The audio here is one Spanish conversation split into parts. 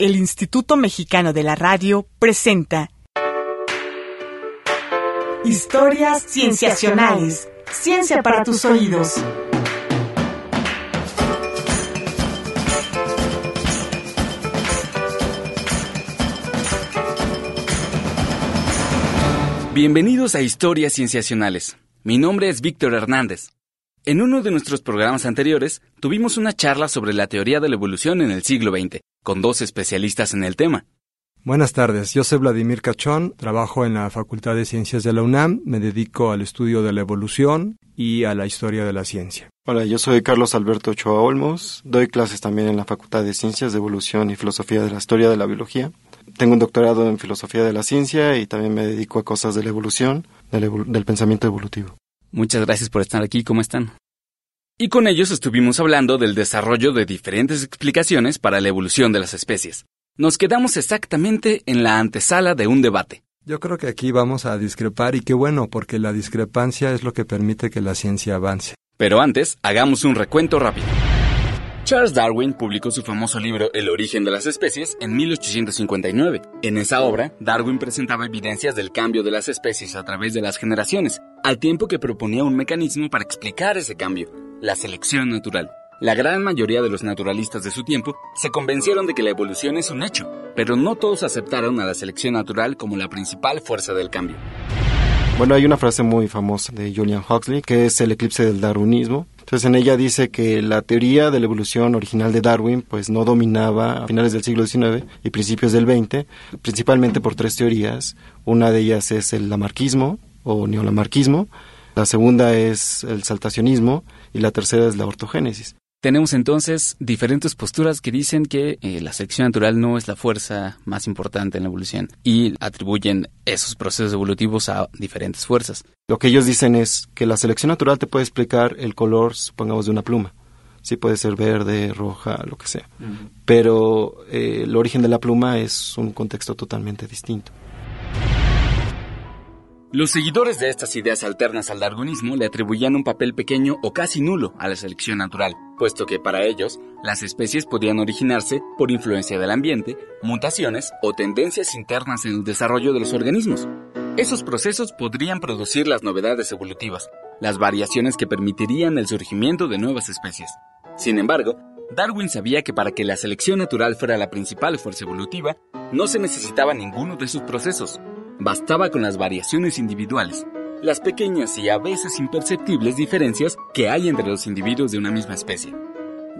el Instituto Mexicano de la Radio presenta Historias Cienciacionales. Ciencia para tus oídos. Bienvenidos a Historias Cienciacionales. Mi nombre es Víctor Hernández. En uno de nuestros programas anteriores tuvimos una charla sobre la teoría de la evolución en el siglo XX, con dos especialistas en el tema. Buenas tardes, yo soy Vladimir Cachón, trabajo en la Facultad de Ciencias de la UNAM, me dedico al estudio de la evolución y a la historia de la ciencia. Hola, yo soy Carlos Alberto Ochoa Olmos, doy clases también en la Facultad de Ciencias de Evolución y Filosofía de la Historia de la Biología. Tengo un doctorado en Filosofía de la Ciencia y también me dedico a cosas de la evolución, del, del pensamiento evolutivo. Muchas gracias por estar aquí, ¿cómo están? Y con ellos estuvimos hablando del desarrollo de diferentes explicaciones para la evolución de las especies. Nos quedamos exactamente en la antesala de un debate. Yo creo que aquí vamos a discrepar y qué bueno, porque la discrepancia es lo que permite que la ciencia avance. Pero antes, hagamos un recuento rápido. Charles Darwin publicó su famoso libro El origen de las especies en 1859. En esa obra, Darwin presentaba evidencias del cambio de las especies a través de las generaciones, al tiempo que proponía un mecanismo para explicar ese cambio, la selección natural. La gran mayoría de los naturalistas de su tiempo se convencieron de que la evolución es un hecho, pero no todos aceptaron a la selección natural como la principal fuerza del cambio. Bueno, hay una frase muy famosa de Julian Huxley que es el eclipse del darwinismo. Entonces en ella dice que la teoría de la evolución original de Darwin pues no dominaba a finales del siglo XIX y principios del XX, principalmente por tres teorías. Una de ellas es el lamarquismo o neolamarquismo, la segunda es el saltacionismo y la tercera es la ortogénesis. Tenemos entonces diferentes posturas que dicen que eh, la selección natural no es la fuerza más importante en la evolución y atribuyen esos procesos evolutivos a diferentes fuerzas. Lo que ellos dicen es que la selección natural te puede explicar el color, supongamos, de una pluma. Sí puede ser verde, roja, lo que sea. Pero eh, el origen de la pluma es un contexto totalmente distinto. Los seguidores de estas ideas alternas al darwinismo le atribuían un papel pequeño o casi nulo a la selección natural, puesto que para ellos las especies podían originarse por influencia del ambiente, mutaciones o tendencias internas en el desarrollo de los organismos. Esos procesos podrían producir las novedades evolutivas, las variaciones que permitirían el surgimiento de nuevas especies. Sin embargo, Darwin sabía que para que la selección natural fuera la principal fuerza evolutiva, no se necesitaba ninguno de sus procesos, Bastaba con las variaciones individuales, las pequeñas y a veces imperceptibles diferencias que hay entre los individuos de una misma especie.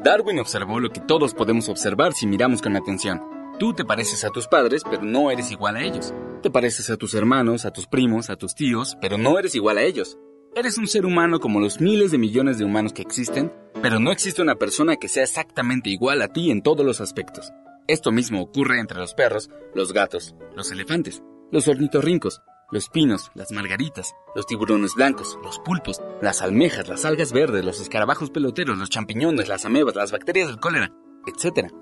Darwin observó lo que todos podemos observar si miramos con atención. Tú te pareces a tus padres, pero no eres igual a ellos. Te pareces a tus hermanos, a tus primos, a tus tíos, pero no eres igual a ellos. Eres un ser humano como los miles de millones de humanos que existen, pero no existe una persona que sea exactamente igual a ti en todos los aspectos. Esto mismo ocurre entre los perros, los gatos, los elefantes los ornitorrincos, los pinos, las margaritas, los tiburones blancos, los pulpos, las almejas, las algas verdes, los escarabajos peloteros, los champiñones, las amebas, las bacterias del cólera, etc.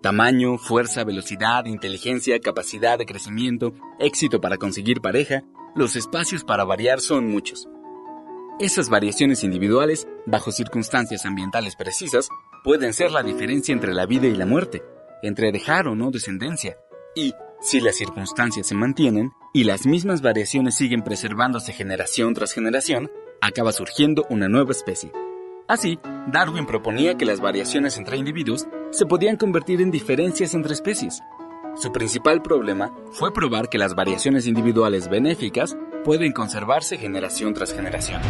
Tamaño, fuerza, velocidad, inteligencia, capacidad de crecimiento, éxito para conseguir pareja, los espacios para variar son muchos. Esas variaciones individuales, bajo circunstancias ambientales precisas, pueden ser la diferencia entre la vida y la muerte, entre dejar o no descendencia, y, si las circunstancias se mantienen y las mismas variaciones siguen preservándose generación tras generación, acaba surgiendo una nueva especie. Así, Darwin proponía que las variaciones entre individuos se podían convertir en diferencias entre especies. Su principal problema fue probar que las variaciones individuales benéficas pueden conservarse generación tras generación.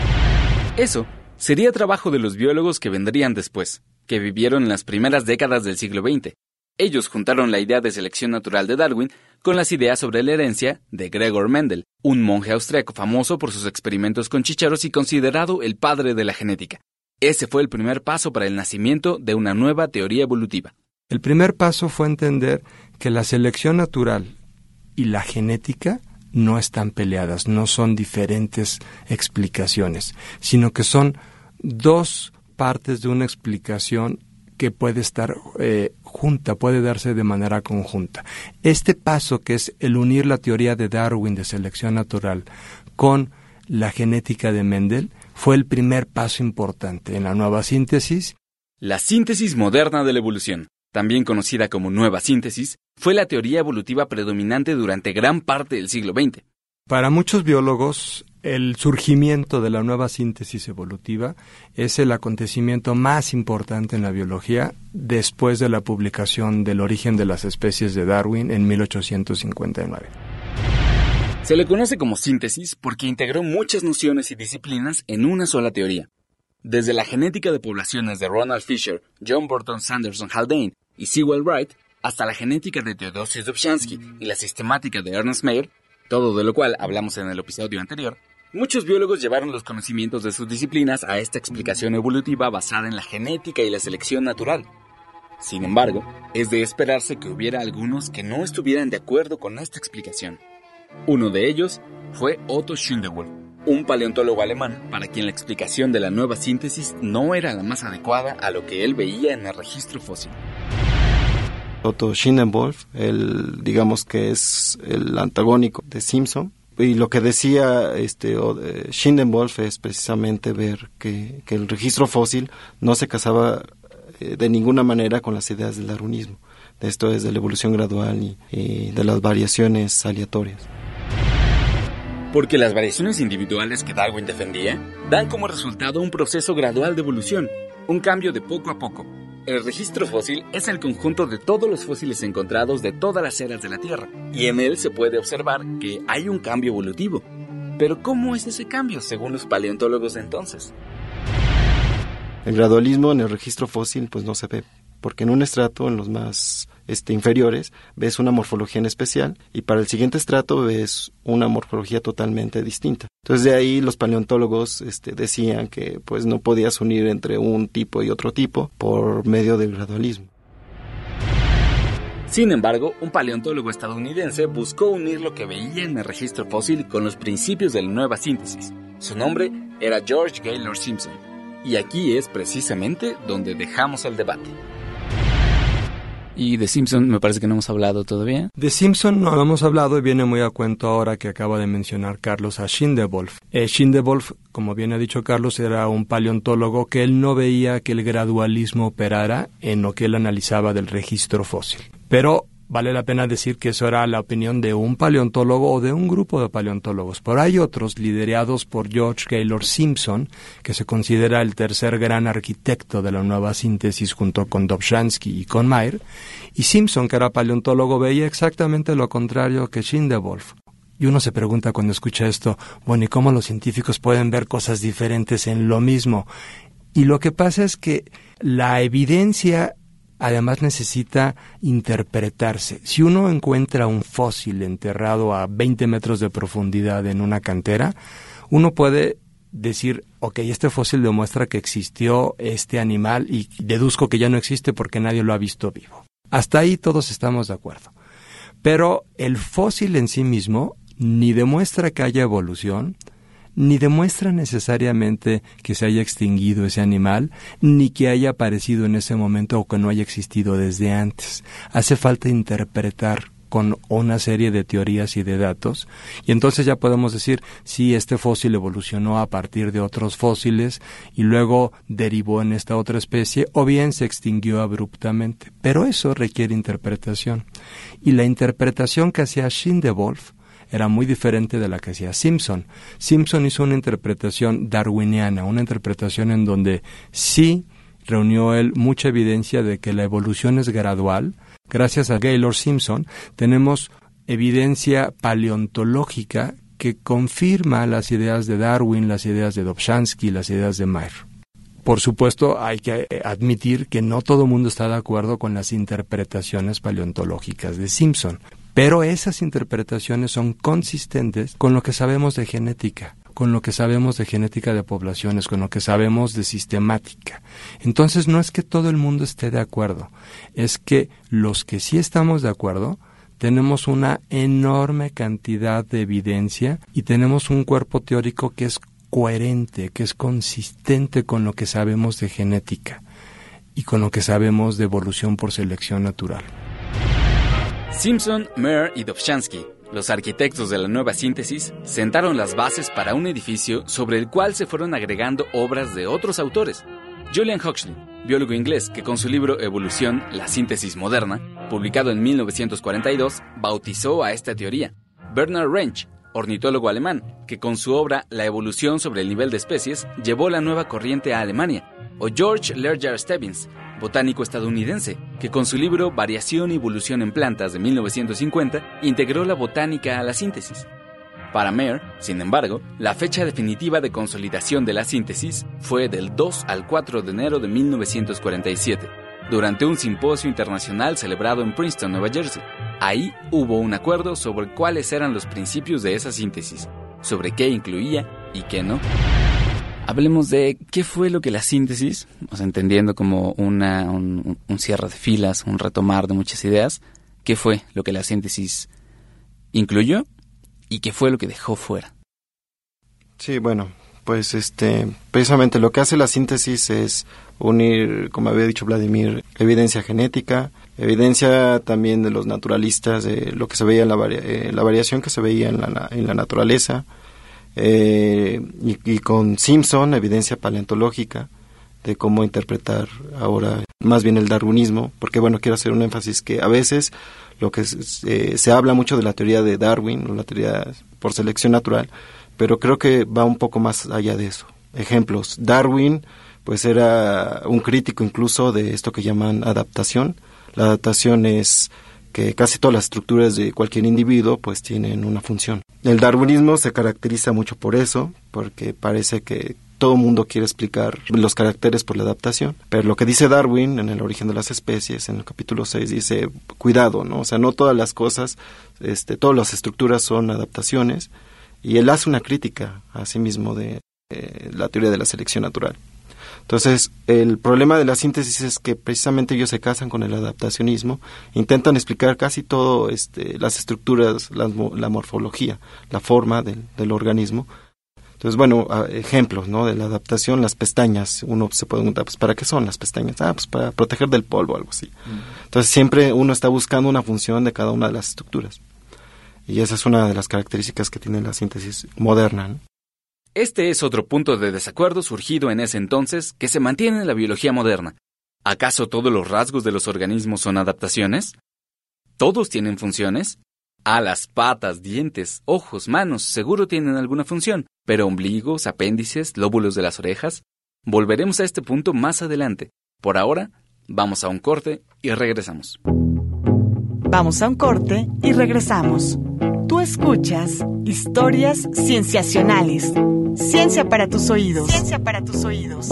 Eso sería trabajo de los biólogos que vendrían después, que vivieron en las primeras décadas del siglo XX, ellos juntaron la idea de selección natural de Darwin con las ideas sobre la herencia de Gregor Mendel, un monje austriaco famoso por sus experimentos con chícharos y considerado el padre de la genética. Ese fue el primer paso para el nacimiento de una nueva teoría evolutiva. El primer paso fue entender que la selección natural y la genética no están peleadas, no son diferentes explicaciones, sino que son dos partes de una explicación que puede estar eh, junta, puede darse de manera conjunta. Este paso, que es el unir la teoría de Darwin de selección natural con la genética de Mendel, fue el primer paso importante en la nueva síntesis. La síntesis moderna de la evolución. también conocida como nueva síntesis, fue la teoría evolutiva predominante durante gran parte del siglo XX. Para muchos biólogos, el surgimiento de la nueva síntesis evolutiva es el acontecimiento más importante en la biología después de la publicación del origen de las especies de Darwin en 1859. Se le conoce como síntesis porque integró muchas nociones y disciplinas en una sola teoría. Desde la genética de poblaciones de Ronald Fisher, John Burton Sanderson Haldane y Sewell Wright, hasta la genética de Theodosius Dobzhansky y la sistemática de Ernest Mayr, todo de lo cual hablamos en el episodio anterior, muchos biólogos llevaron los conocimientos de sus disciplinas a esta explicación evolutiva basada en la genética y la selección natural. Sin embargo, es de esperarse que hubiera algunos que no estuvieran de acuerdo con esta explicación. Uno de ellos fue Otto Schindewolf, un paleontólogo alemán para quien la explicación de la nueva síntesis no era la más adecuada a lo que él veía en el registro fósil. Otto Schindenwolf, el, digamos que es el antagónico de Simpson, y lo que decía este Schindenwolf es precisamente ver que, el registro fósil no se casaba eh, de ninguna manera con las ideas del darwinismo. Esto es de la evolución gradual y de las variaciones aleatorias. Porque las variaciones individuales que Darwin defendía dan como resultado un proceso gradual de evolución, un cambio de poco a poco. El registro fósil es el conjunto de todos los fósiles encontrados de todas las eras de la Tierra, y en él se puede observar que hay un cambio evolutivo. Pero ¿cómo es ese cambio según los paleontólogos de entonces? El gradualismo en el registro fósil pues no se ve, porque en un estrato, en los más este, inferiores, ves una morfología en especial y para el siguiente estrato ves una morfología totalmente distinta. Entonces de ahí los paleontólogos este, decían que pues no podías unir entre un tipo y otro tipo por medio del gradualismo. Sin embargo, un paleontólogo estadounidense buscó unir lo que veía en el registro fósil con los principios de la nueva síntesis. Su nombre era George Gaylord Simpson. Y aquí es precisamente donde dejamos el debate. Y de Simpson me parece que no hemos hablado todavía. De Simpson no hemos hablado y viene muy a cuento ahora que acaba de mencionar Carlos a Schindewolf. Eh, Schindewolf, como bien ha dicho Carlos, era un paleontólogo que él no veía que el gradualismo operara en lo que él analizaba del registro fósil. Pero vale la pena decir que eso era la opinión de un paleontólogo o de un grupo de paleontólogos. Pero hay otros liderados por George Gaylord Simpson, que se considera el tercer gran arquitecto de la nueva síntesis junto con Dobzhansky y con Mayer, y Simpson, que era paleontólogo, veía exactamente lo contrario que Schindewolf. Y uno se pregunta cuando escucha esto, bueno, ¿y cómo los científicos pueden ver cosas diferentes en lo mismo? Y lo que pasa es que la evidencia además necesita interpretarse. Si uno encuentra un fósil enterrado a 20 metros de profundidad en una cantera, uno puede decir, ok, este fósil demuestra que existió este animal y deduzco que ya no existe porque nadie lo ha visto vivo. Hasta ahí todos estamos de acuerdo. Pero el fósil en sí mismo ni demuestra que haya evolución, ni demuestra necesariamente que se haya extinguido ese animal, ni que haya aparecido en ese momento o que no haya existido desde antes. Hace falta interpretar con una serie de teorías y de datos, y entonces ya podemos decir si este fósil evolucionó a partir de otros fósiles y luego derivó en esta otra especie, o bien se extinguió abruptamente. Pero eso requiere interpretación. Y la interpretación que hacía Schindewolf era muy diferente de la que hacía Simpson. Simpson hizo una interpretación darwiniana, una interpretación en donde sí reunió él mucha evidencia de que la evolución es gradual. Gracias a Gaylord Simpson tenemos evidencia paleontológica que confirma las ideas de Darwin, las ideas de Dobzhansky, las ideas de Mayer. Por supuesto, hay que admitir que no todo el mundo está de acuerdo con las interpretaciones paleontológicas de Simpson, pero esas interpretaciones son consistentes con lo que sabemos de genética con lo que sabemos de genética de poblaciones, con lo que sabemos de sistemática. Entonces no es que todo el mundo esté de acuerdo, es que los que sí estamos de acuerdo tenemos una enorme cantidad de evidencia y tenemos un cuerpo teórico que es coherente, que es consistente con lo que sabemos de genética y con lo que sabemos de evolución por selección natural. Simpson, Mayer y Dobzhansky, los arquitectos de la nueva síntesis, sentaron las bases para un edificio sobre el cual se fueron agregando obras de otros autores. Julian Huxley, biólogo inglés que con su libro Evolución, la síntesis moderna, publicado en 1942, bautizó a esta teoría. Bernard Rensch, ornitólogo alemán, que con su obra La evolución sobre el nivel de especies llevó la nueva corriente a Alemania, o George Lerger Stebbins, botánico estadounidense, que con su libro Variación y evolución en plantas de 1950 integró la botánica a la síntesis. Para Mayer, sin embargo, la fecha definitiva de consolidación de la síntesis fue del 2 al 4 de enero de 1947, durante un simposio internacional celebrado en Princeton, Nueva Jersey. Ahí hubo un acuerdo sobre cuáles eran los principios de esa síntesis, sobre qué incluía y qué no. Hablemos de qué fue lo que la síntesis, o sea, entendiendo como una, un, cierre de filas, un retomar de muchas ideas, qué fue lo que la síntesis incluyó y qué fue lo que dejó fuera. Sí, bueno, pues este, precisamente lo que hace la síntesis es unir, como había dicho Vladimir, evidencia genética, evidencia también de los naturalistas, de lo que se veía en la, eh, la variación que se veía en la, en la naturaleza, eh, y, con Simpson, evidencia paleontológica de cómo interpretar ahora más bien el darwinismo, porque bueno, quiero hacer un énfasis que a veces lo que eh, se habla mucho de la teoría de Darwin, o la teoría por selección natural, pero creo que va un poco más allá de eso. Ejemplos, Darwin pues era un crítico incluso de esto que llaman adaptación. La adaptación es que casi todas las estructuras de cualquier individuo pues tienen una función. El darwinismo se caracteriza mucho por eso, porque parece que todo mundo quiere explicar los caracteres por la adaptación, pero lo que dice Darwin en el origen de las especies, en el capítulo 6, dice, cuidado, ¿no? O sea, no todas las cosas, este, todas las estructuras son adaptaciones, y él hace una crítica a sí mismo de eh, la teoría de la selección natural. Entonces, el problema de la síntesis es que precisamente ellos se casan con el adaptacionismo, intentan explicar casi todo, este, las estructuras, la, la morfología, la forma del, del organismo, entonces, bueno, ejemplos, ¿no? De la adaptación, las pestañas. Uno se puede preguntar, pues, ¿para qué son las pestañas? Ah, pues para proteger del polvo, algo así. Entonces, siempre uno está buscando una función de cada una de las estructuras. Y esa es una de las características que tiene la síntesis moderna. ¿no? Este es otro punto de desacuerdo surgido en ese entonces que se mantiene en la biología moderna. ¿Acaso todos los rasgos de los organismos son adaptaciones? ¿Todos tienen funciones? Alas, patas, dientes, ojos, manos, seguro tienen alguna función, pero ombligos, apéndices, lóbulos de las orejas. Volveremos a este punto más adelante. Por ahora, vamos a un corte y regresamos. Vamos a un corte y regresamos. Tú escuchas historias cienciacionales. Ciencia para tus oídos. Ciencia para tus oídos.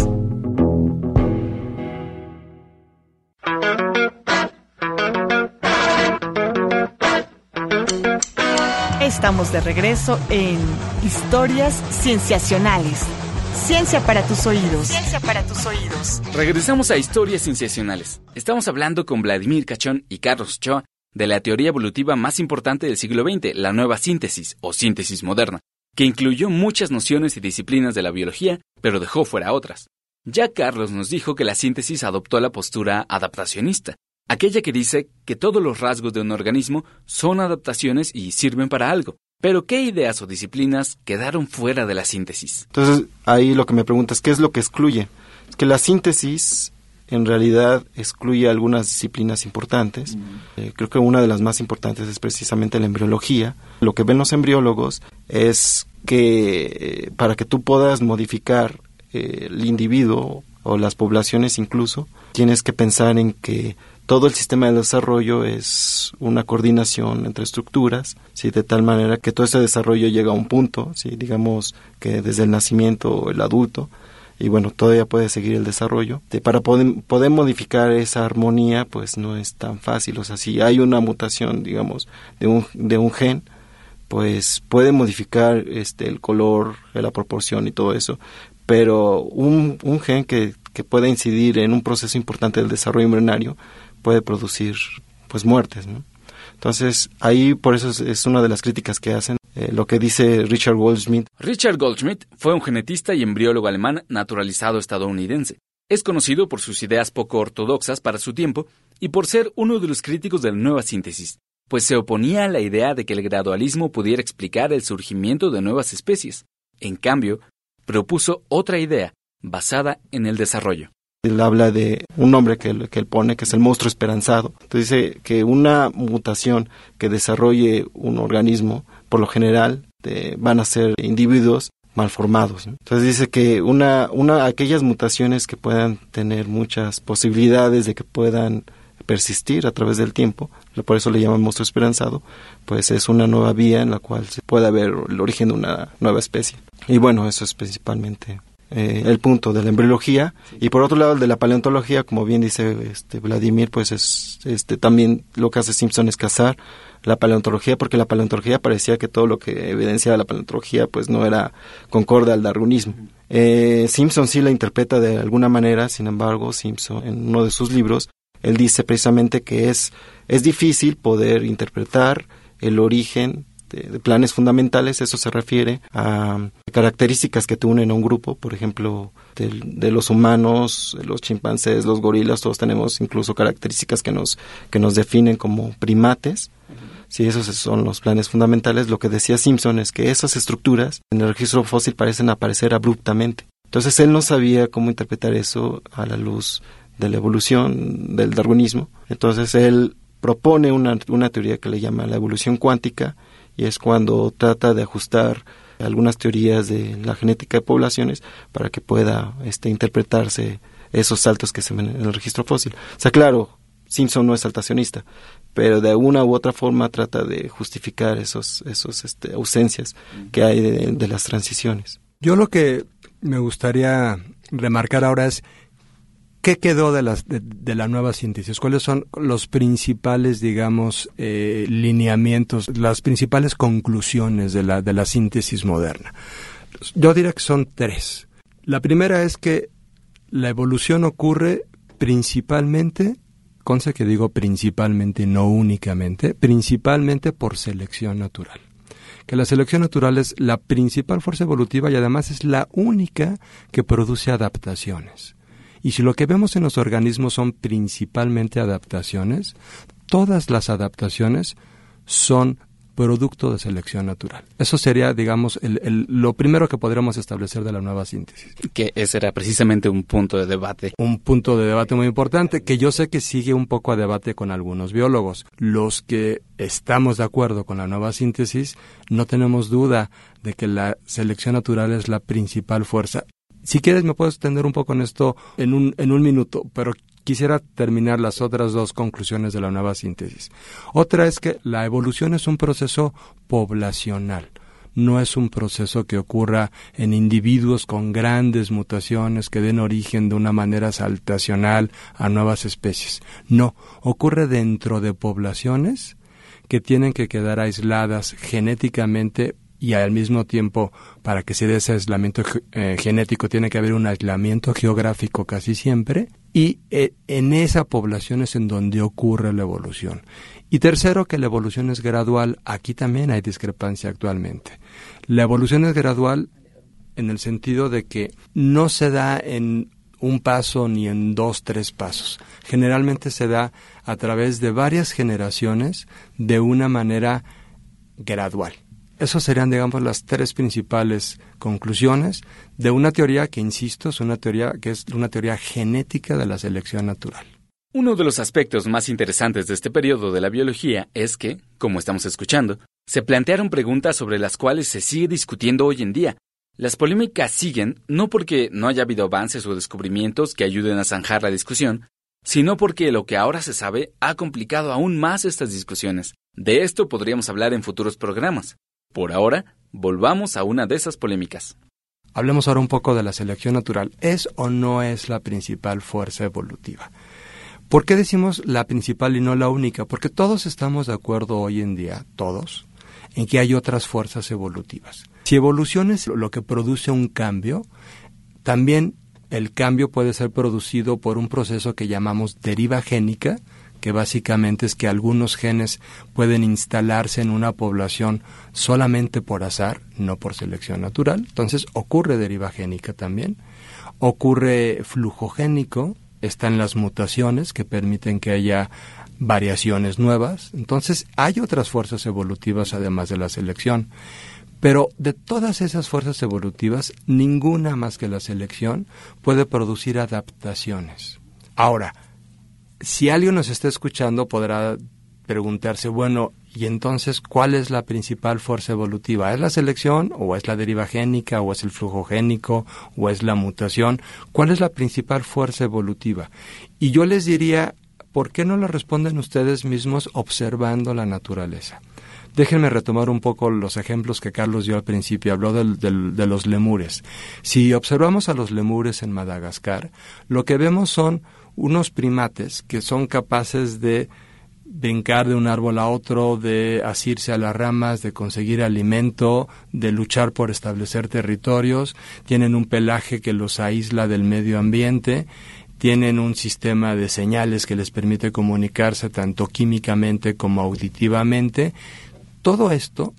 Estamos de regreso en Historias Cienciacionales. Ciencia para tus oídos. Ciencia para tus oídos. Regresamos a Historias Cienciacionales. Estamos hablando con Vladimir Cachón y Carlos Choa de la teoría evolutiva más importante del siglo XX, la nueva síntesis o síntesis moderna, que incluyó muchas nociones y disciplinas de la biología, pero dejó fuera otras. Ya Carlos nos dijo que la síntesis adoptó la postura adaptacionista, aquella que dice que todos los rasgos de un organismo son adaptaciones y sirven para algo. Pero ¿qué ideas o disciplinas quedaron fuera de la síntesis? Entonces, ahí lo que me preguntas, ¿qué es lo que excluye? Que la síntesis en realidad excluye algunas disciplinas importantes. Eh, creo que una de las más importantes es precisamente la embriología. Lo que ven los embriólogos es que eh, para que tú puedas modificar eh, el individuo o las poblaciones incluso, tienes que pensar en que todo el sistema de desarrollo es una coordinación entre estructuras, ¿sí? de tal manera que todo ese desarrollo llega a un punto, ¿sí? digamos que desde el nacimiento el adulto, y bueno, todavía puede seguir el desarrollo. De, para poder, poder, modificar esa armonía, pues no es tan fácil. O sea, si hay una mutación, digamos, de un, de un gen, pues puede modificar este, el color, la proporción y todo eso. Pero un, un gen que, que pueda incidir en un proceso importante del desarrollo embrionario, puede producir pues muertes. Entonces ahí por eso es, es, una de las críticas que hacen eh, lo que dice Richard Goldschmidt. Richard Goldschmidt fue un genetista y embriólogo alemán naturalizado estadounidense. Es conocido por sus ideas poco ortodoxas para su tiempo y por ser uno de los críticos de la nueva síntesis, pues se oponía a la idea de que el gradualismo pudiera explicar el surgimiento de nuevas especies. En cambio, propuso otra idea, basada en el desarrollo. Él habla de un nombre que que él pone, que es el monstruo esperanzado. Entonces dice que una mutación que desarrolle un organismo, por lo general, van a ser individuos malformados. Entonces dice que una, una, aquellas mutaciones que puedan tener muchas posibilidades de que puedan persistir a través del tiempo, por eso le llaman monstruo esperanzado, pues es una nueva vía en la cual se puede ver el origen de una nueva especie. Y bueno, eso es principalmente eh, el punto de la embriología. Y por otro lado el de la paleontología como bien dice este Vladimir pues es este también lo que hace Simpson es cazar la paleontología porque la paleontología parecía que todo lo que evidenciaba la paleontología pues no era concorde al darwinismo. Eh, Simpson sí la interpreta de alguna manera sin embargo Simpson en uno de sus libros él dice precisamente que es es difícil poder interpretar el origen de, planes fundamentales, eso se refiere a características que te unen a un grupo, por ejemplo, de, los humanos, los chimpancés, los gorilas, todos tenemos incluso características que nos, que nos definen como primates. Si esos son los planes fundamentales, lo que decía Simpson es que esas estructuras en el registro fósil parecen aparecer abruptamente. Entonces él no sabía cómo interpretar eso a la luz de la evolución, del darwinismo. Entonces él propone una, una teoría que le llama la evolución cuántica, y es cuando trata de ajustar algunas teorías de la genética de poblaciones para que pueda este, interpretarse esos saltos que se ven en el registro fósil. O sea, claro, Simpson no es saltacionista, pero de una u otra forma trata de justificar esos, esos este, ausencias que hay de, de las transiciones. Yo lo que me gustaría remarcar ahora es ¿Qué quedó de, las, de, la nueva síntesis? ¿Cuáles son los principales, digamos, eh, lineamientos, las principales conclusiones de la, de la síntesis moderna? Yo diría que son tres. La primera es que la evolución ocurre principalmente, conce que digo principalmente, no únicamente, principalmente por selección natural que la selección natural es la principal fuerza evolutiva y además es la única que produce adaptaciones. Y si lo que vemos en los organismos son principalmente adaptaciones, todas las adaptaciones son producto de selección natural. Eso sería, digamos, el, lo primero que podríamos establecer de la nueva síntesis. Que ese era precisamente un punto de debate. Un punto de debate muy importante que yo sé que sigue un poco a debate con algunos biólogos. Los que estamos de acuerdo con la nueva síntesis, no tenemos duda de que la selección natural es la principal fuerza si quieres me puedo extender un poco en esto en un, en un minuto, pero quisiera terminar las otras dos conclusiones de la nueva síntesis. Otra es que la evolución es un proceso poblacional no es un proceso que ocurra en individuos con grandes mutaciones que den origen de una manera saltacional a nuevas especies. No, ocurre dentro de poblaciones que tienen que quedar aisladas genéticamente y al mismo tiempo para que se dé ese aislamiento eh, genético tiene que haber un aislamiento geográfico casi siempre y eh, en esa población es en donde ocurre la evolución. Y tercero, que la evolución es gradual. Aquí también hay discrepancia actualmente. La evolución es gradual en el sentido de que no se da en un paso ni en dos, tres pasos. Generalmente se da a través de varias generaciones de una manera gradual. Esas serían, digamos, las tres principales conclusiones de una teoría que, insisto, es una teoría que es una teoría genética de la selección natural. Uno de los aspectos más interesantes de este periodo de la biología es que, como estamos escuchando, se plantearon preguntas sobre las cuales se sigue discutiendo hoy en día. Las polémicas siguen no porque no haya habido avances o descubrimientos que ayuden a zanjar la discusión, sino porque lo que ahora se sabe ha complicado aún más estas discusiones. De esto podríamos hablar en futuros programas. Por ahora, volvamos a una de esas polémicas. Hablemos ahora un poco de la selección natural. ¿Es o no es la principal fuerza evolutiva? ¿Por qué decimos la principal y no la única? Porque todos estamos de acuerdo hoy en día, todos, en que hay otras fuerzas evolutivas. Si evolución es lo que produce un cambio, también el cambio puede ser producido por un proceso que llamamos deriva génica, que básicamente es que algunos genes pueden instalarse en una población solamente por azar, no por selección natural. Entonces ocurre deriva génica también. Ocurre flujogénico, están las mutaciones que permiten que haya variaciones nuevas. Entonces hay otras fuerzas evolutivas además de la selección. Pero de todas esas fuerzas evolutivas, ninguna más que la selección puede producir adaptaciones. Ahora, si alguien nos está escuchando podrá preguntarse, bueno, y entonces, ¿cuál es la principal fuerza evolutiva? ¿Es la selección o es la deriva génica o es el flujo génico o es la mutación? ¿Cuál es la principal fuerza evolutiva? Y yo les diría, ¿por qué no lo responden ustedes mismos observando la naturaleza? Déjenme retomar un poco los ejemplos que Carlos dio al principio. Habló de los lemures. Si observamos a los lemures en Madagascar, lo que vemos son unos primates que son capaces de brincar de un árbol a otro, de asirse a las ramas, de conseguir alimento, de luchar por establecer territorios, tienen un pelaje que los aísla del medio ambiente, tienen un sistema de señales que les permite comunicarse tanto químicamente como auditivamente. Todo esto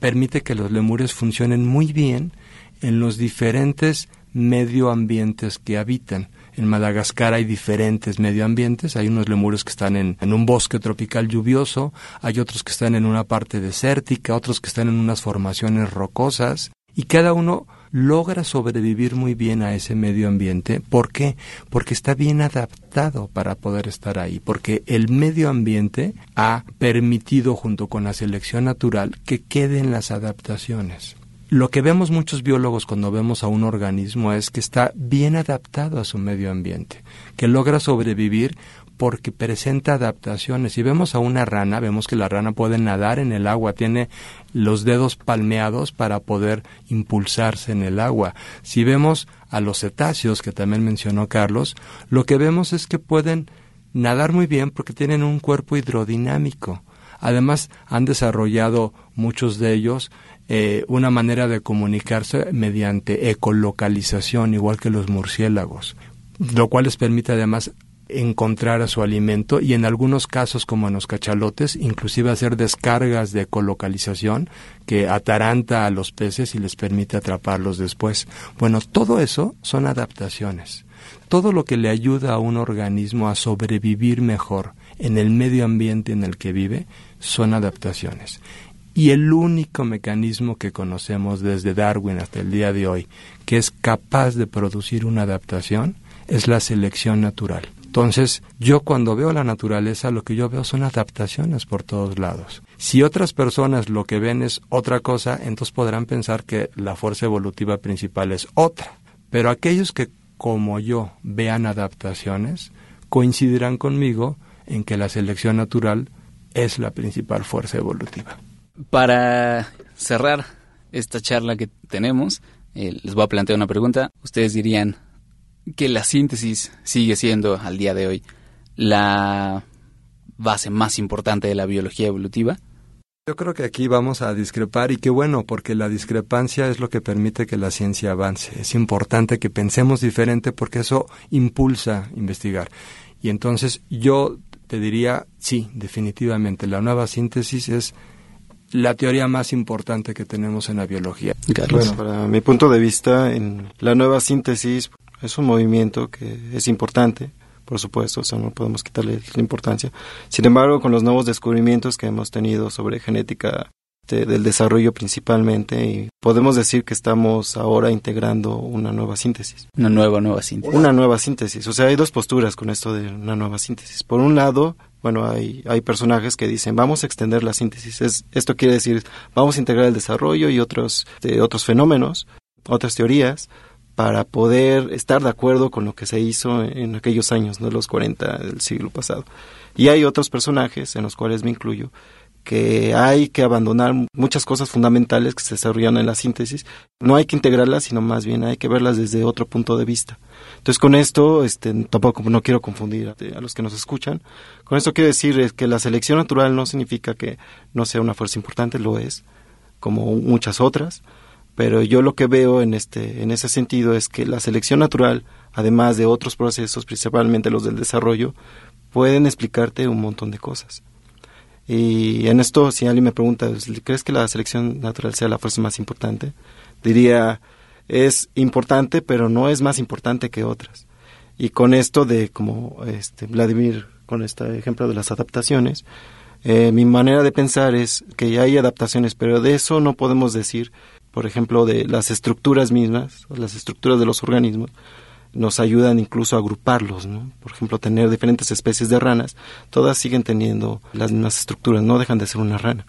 permite que los lemures funcionen muy bien en los diferentes medioambientes que habitan. En Madagascar hay diferentes medioambientes, hay unos lemures que están en, un bosque tropical lluvioso, hay otros que están en una parte desértica, otros que están en unas formaciones rocosas, y cada uno logra sobrevivir muy bien a ese medio ambiente. ¿Por qué? Porque está bien adaptado para poder estar ahí, porque el medio ambiente ha permitido junto con la selección natural que queden las adaptaciones. Lo que vemos muchos biólogos cuando vemos a un organismo es que está bien adaptado a su medio ambiente, que logra sobrevivir porque presenta adaptaciones. Si vemos a una rana, vemos que la rana puede nadar en el agua, tiene los dedos palmeados para poder impulsarse en el agua. Si vemos a los cetáceos, que también mencionó Carlos, lo que vemos es que pueden nadar muy bien porque tienen un cuerpo hidrodinámico. Además, han desarrollado muchos de ellos eh, una manera de comunicarse mediante ecolocalización, igual que los murciélagos, lo cual les permite además encontrar a su alimento y en algunos casos como en los cachalotes inclusive hacer descargas de ecolocalización que ataranta a los peces y les permite atraparlos después. Bueno, todo eso son adaptaciones. Todo lo que le ayuda a un organismo a sobrevivir mejor en el medio ambiente en el que vive son adaptaciones. Y el único mecanismo que conocemos desde Darwin hasta el día de hoy que es capaz de producir una adaptación es la selección natural. Entonces, yo cuando veo la naturaleza, lo que yo veo son adaptaciones por todos lados. Si otras personas lo que ven es otra cosa, entonces podrán pensar que la fuerza evolutiva principal es otra. Pero aquellos que, como yo, vean adaptaciones, coincidirán conmigo en que la selección natural es la principal fuerza evolutiva. Para cerrar esta charla que tenemos, eh, les voy a plantear una pregunta. Ustedes dirían que la síntesis sigue siendo al día de hoy la base más importante de la biología evolutiva. Yo creo que aquí vamos a discrepar y qué bueno, porque la discrepancia es lo que permite que la ciencia avance. Es importante que pensemos diferente porque eso impulsa investigar. Y entonces yo te diría, sí, definitivamente, la nueva síntesis es la teoría más importante que tenemos en la biología. Bueno, para mi punto de vista, en la nueva síntesis es un movimiento que es importante, por supuesto, o sea, no podemos quitarle la importancia. Sin embargo, con los nuevos descubrimientos que hemos tenido sobre genética este, del desarrollo principalmente, y podemos decir que estamos ahora integrando una nueva síntesis. Una nueva, nueva síntesis. Una nueva síntesis. O sea, hay dos posturas con esto de una nueva síntesis. Por un lado, bueno, hay, hay personajes que dicen, vamos a extender la síntesis. Es, esto quiere decir, vamos a integrar el desarrollo y otros, de otros fenómenos, otras teorías, para poder estar de acuerdo con lo que se hizo en aquellos años, ¿no? los 40 del siglo pasado. Y hay otros personajes, en los cuales me incluyo, que hay que abandonar muchas cosas fundamentales que se desarrollan en la síntesis. No hay que integrarlas, sino más bien hay que verlas desde otro punto de vista. Entonces, con esto, este, tampoco no quiero confundir a, los que nos escuchan. Con esto quiero decir que la selección natural no significa que no sea una fuerza importante, lo es, como muchas otras. Pero yo lo que veo en este, en ese sentido es que la selección natural, además de otros procesos, principalmente los del desarrollo, pueden explicarte un montón de cosas. Y en esto, si alguien me pregunta, ¿crees que la selección natural sea la fuerza más importante? Diría, es importante, pero no es más importante que otras. Y con esto de, como este, Vladimir, con este ejemplo de las adaptaciones, Eh, mi manera de pensar es que hay adaptaciones, pero de eso no podemos decir, por ejemplo, de las estructuras mismas, las estructuras de los organismos, nos ayudan incluso a agruparlos, ¿no? Por ejemplo, tener diferentes especies de ranas, todas siguen teniendo las mismas estructuras, no dejan de ser una rana.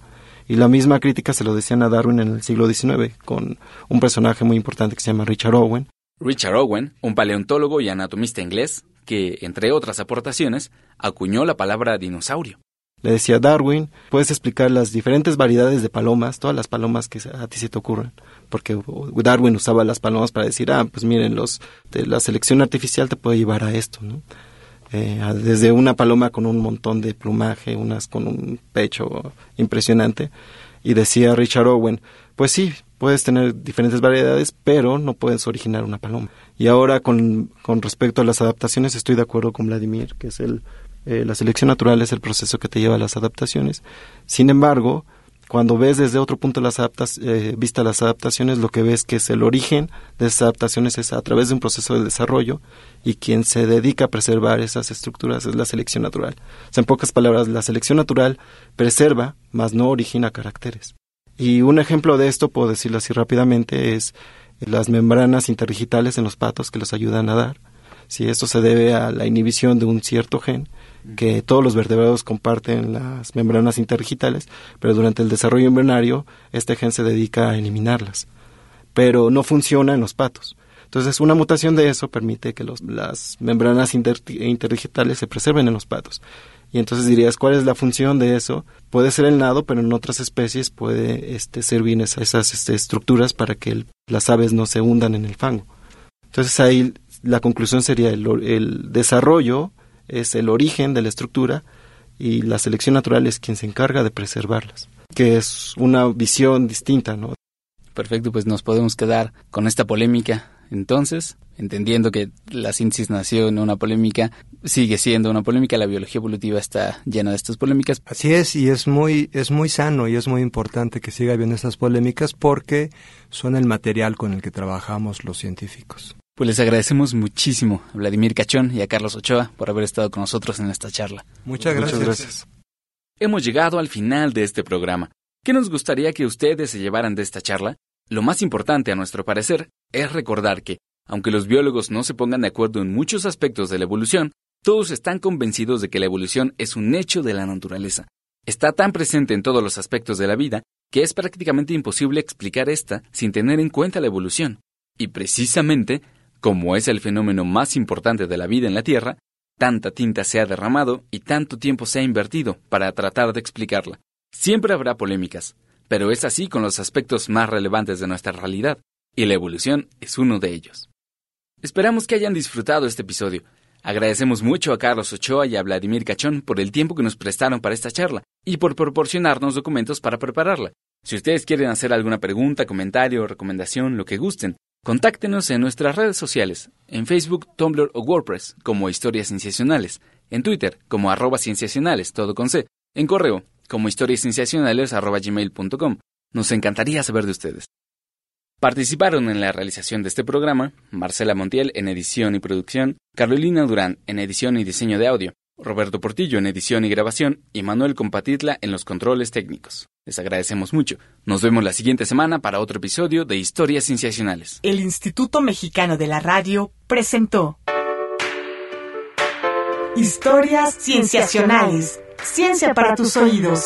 Y la misma crítica se lo decían a Darwin en el siglo XIX, con un personaje muy importante que se llama Richard Owen. Richard Owen, un paleontólogo y anatomista inglés, que, entre otras aportaciones, acuñó la palabra dinosaurio. Le decía Darwin, puedes explicar las diferentes variedades de palomas, todas las palomas que a ti se te ocurran, porque Darwin usaba las palomas para decir, ah, pues miren, los, de la selección artificial te puede llevar a esto, ¿no? Eh, desde una paloma con un montón de plumaje, unas con un pecho impresionante, y decía Richard Owen, pues sí, puedes tener diferentes variedades, pero no puedes originar una paloma. Y ahora con, con respecto a las adaptaciones estoy de acuerdo con Vladimir, que es el eh, la selección natural es el proceso que te lleva a las adaptaciones. Sin embargo, cuando ves desde otro punto las adaptas, eh, vista las adaptaciones, lo que ves que es el origen de esas adaptaciones es a través de un proceso de desarrollo y quien se dedica a preservar esas estructuras es la selección natural. en pocas palabras, la selección natural preserva, mas no origina caracteres. Y un ejemplo de esto, puedo decirlo así rápidamente, es las membranas interdigitales en los patos que los ayudan a dar. Si esto se debe a la inhibición de un cierto gen que todos los vertebrados comparten las membranas interdigitales, pero durante el desarrollo embrionario este gen se dedica a eliminarlas, pero no funciona en los patos. Entonces, una mutación de eso permite que las membranas interdigitales se preserven en los patos. Y entonces dirías, ¿cuál es la función de eso? Puede ser el nado, pero en otras especies puede este, servir esas este, estructuras para que las aves no se hundan en el fango. Entonces ahí la conclusión sería el desarrollo es el origen de la estructura y la selección natural es quien se encarga de preservarlas, que es una visión distinta, ¿no? Perfecto, pues nos podemos quedar con esta polémica. Entonces, entendiendo que la síntesis nació en una polémica, sigue siendo una polémica, la biología evolutiva está llena de estas polémicas. Así es, y es muy, es muy sano y es muy importante que siga habiendo estas polémicas porque son el material con el que trabajamos los científicos. Pues les agradecemos muchísimo a Vladimir Cachón y a Carlos Ochoa por haber estado con nosotros en esta charla. Muchas gracias. Hemos llegado al final de este programa. ¿Qué nos gustaría que ustedes se llevaran de esta charla? Lo más importante, a nuestro parecer, es recordar que, aunque los biólogos no se pongan de acuerdo en muchos aspectos de la evolución, todos están convencidos de que la evolución es un hecho de la naturaleza. Está tan presente en todos los aspectos de la vida que es prácticamente imposible explicar esta sin tener en cuenta la evolución. Y precisamente como es el fenómeno más importante de la vida en la Tierra, tanta tinta se ha derramado y tanto tiempo se ha invertido para tratar de explicarla. Siempre habrá polémicas, pero es así con los aspectos más relevantes de nuestra realidad, y la evolución es uno de ellos. Esperamos que hayan disfrutado este episodio. Agradecemos mucho a Carlos Ochoa y a Vladimir Cachón por el tiempo que nos prestaron para esta charla y por proporcionarnos documentos para prepararla. Si ustedes quieren hacer alguna pregunta, comentario, recomendación, lo que gusten, Contáctenos en nuestras redes sociales, en Facebook, Tumblr o WordPress como Historias Cienciacionales, en Twitter como arroba cienciacionales, todo con C, en correo como historiascienciacionales arroba gmail.com. Nos encantaría saber de ustedes. Participaron en la realización de este programa Marcela Montiel en edición y producción, Carolina Durán en edición y diseño de audio, Roberto Portillo en edición y grabación y Manuel Compatitla en los controles técnicos. Les agradecemos mucho. Nos vemos la siguiente semana para otro episodio de Historias Cienciacionales. El Instituto Mexicano de la Radio presentó Historias Cienciacionales. Ciencia para tus oídos.